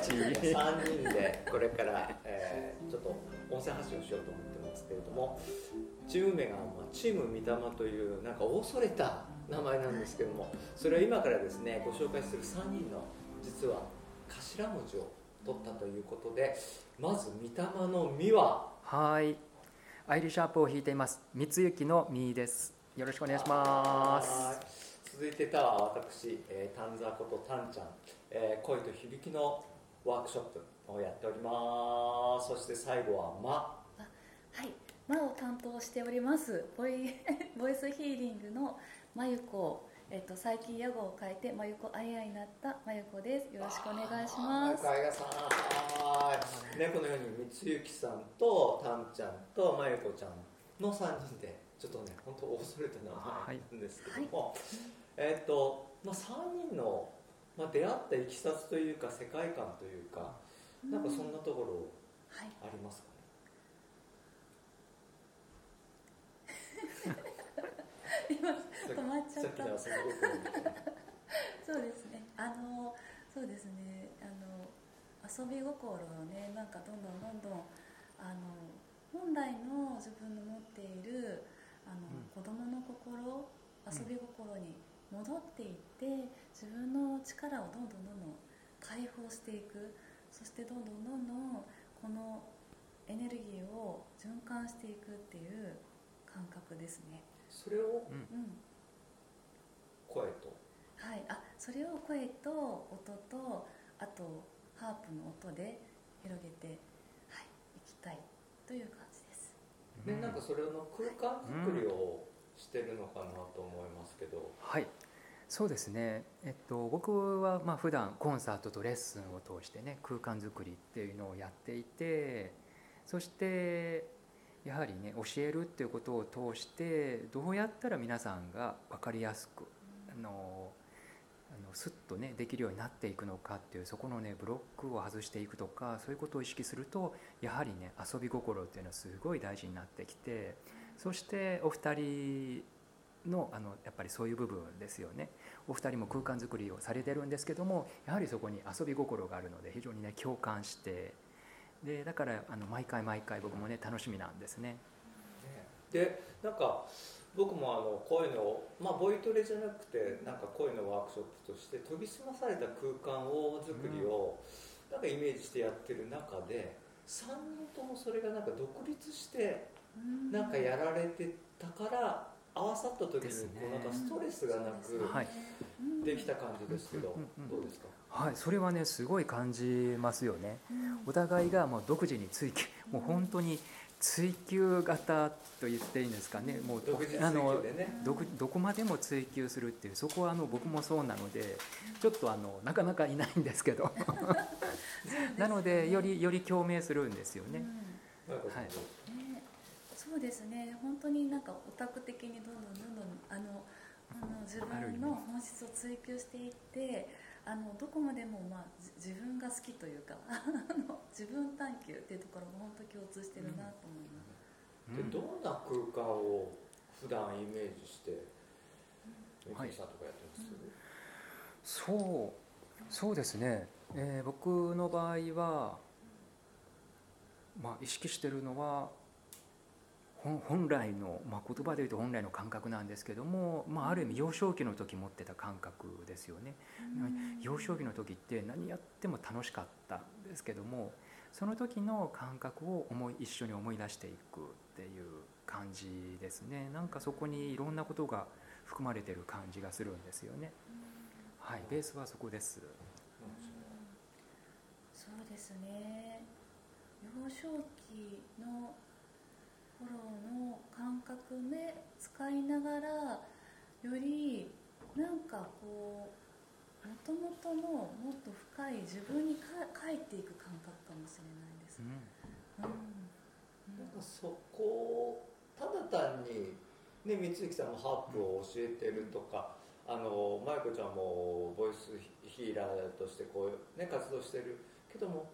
チパチパチパチ、えー、3人でこれから、えー、ちょっと音声発信をしようと思ってますけれどもチーム名がまあチーム三玉というなんか恐れた名前なんですけどもそれを今からですねご紹介する3人の実は頭文字を取ったということでまず三玉の「み」ははい。アイリッシュアップを弾いています。三幸のみです。よろしくお願いします。はい。続いてたは私、えー、丹沢ことたんちゃん、えー、声と響きのワークショップをやっております。そして最後は「ま」はい、マを担当しております。ボイ ボイスヒーリングのまゆこ、えっと、最近屋号を変えてまゆこあいあいになったまゆこです。よろしくお願いします。あゆこさん。はい。ねこのように光幸さんとたんちゃんとまゆこちゃんの3人でちょっとね本当恐れた名前なんですけども、えっ、と、まあ、3人の、まあ、出会ったいきさつというか世界観というかなんかそんなところはい。ありますかね、今止まっちゃった。そうですね。あのそうですね。あの遊び心をねなんかどんどんどんどんあの本来の自分の持っているあの、うん。子供の心遊び心に戻っていって自分の力をどんどんどんどん解放していく。そしてどんどんどんどんこのエネルギーを循環していくっていう感覚ですね。それをうん。うん。声と？はい、あそれを声と音とあとハープの音で広げて、はい、いきたいという感じです。でなんかそれの空間作りをしてるのかなと思いますけど、はいそうですね、えっと、僕はまあ普段コンサートとレッスンを通してね空間作りっていうのをやっていてそしてやはりね教えるっていうことを通してどうやったら皆さんが分かりやすくあのあのスッとねできるようになっていくのかっていうそこのねブロックを外していくとかそういうことを意識するとやはりね遊び心っていうのはすごい大事になってきてそしてお二人のあのやっぱりそういう部分ですよね。お二人も空間作りをされてるんですけどもやはりそこに遊び心があるので非常にね共感して。でだからあの毎回毎回僕もね楽しみなんですね。でなんか僕もあの声のまあボイトレじゃなくてなんか声のワークショップとして研ぎ澄まされた空間を作りをなんかイメージしてやってる中で3人ともそれがなんか独立してなんかやられてたから合わさった時ですね。にこうなんかストレスがなくできた感じですけどどうですか？はい、それはねすごい感じますよね。うん。お互いがもう独自に追求もう本当に追求型と言っていいんですかね。もう独自追あの求でね。どこどこまでも追求するっていうそこはあの僕もそうなのでちょっとあのなかなかいないんですけど。なのでよりより共鳴するんですよね。はい。ね、そうですね。本当になんかオタク的にどんどんどんどんあのあの自分の本質を追求していってあのどこまでも、まあ、じ自分が好きというか あの自分探求っていうところも本当共通してるなと思います。でどんな空間を普段イメージしてとかやってます、そうそうですね、えー僕の場合は、まあ、意識してるのは本本来の、まあ、言葉で言うと本来の感覚なんですけども、まあ、ある意味幼少期の時持ってた感覚ですよね。幼少期の時って何やっても楽しかったんですけどもその時の感覚を思い一緒に思い出していくっていう感じですね。なんかそこにいろんなことが含まれてる感じがするんですよね。はいベースはそこです。そうですね。幼少期の頃の感覚で使いながらよりなんかこうもともとのもっと深い自分にか帰っていく感覚かもしれないです。う。ん。うん。なんかそこをただ単に、ね、三月さんもハープを教えてるとか、あの舞子ちゃんもボイスヒーラーとしてこう、ね、活動してるけども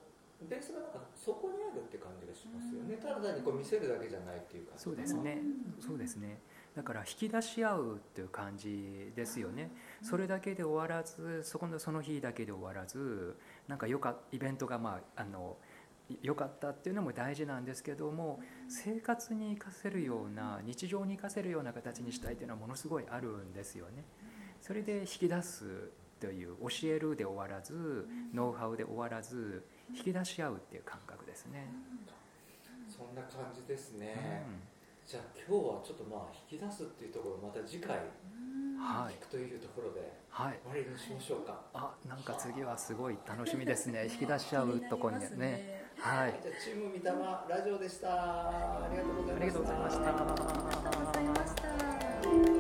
ベースがなんかそこにあるって感じがしますよね、うん。ただ単にこう見せるだけじゃないっていうかそうですね。うん。そうですね。だから引き出し合うっていう感じですよね。それだけで終わらずそこのその日だけで終わらずなんかよかイベントがまああの良かったっていうのも大事なんですけども生活に生かせるような日常に生かせるような形にしたいっていうのはものすごいあるんですよね。それで引き出すという教えるで終わらずノウハウで終わらず引き出し合うっていう感覚ですね。そんな感じですね、じゃあ今日はちょっとまあ引き出すっていうところまた次回はい。聞くというところではい。終わりにしましょうか、あなんか次はすごい楽しみですね。引き出し合うとこにね。はい。じゃあチーム三玉ラジオでした。ありがとうございました。ありがとうございました。ありがとうございました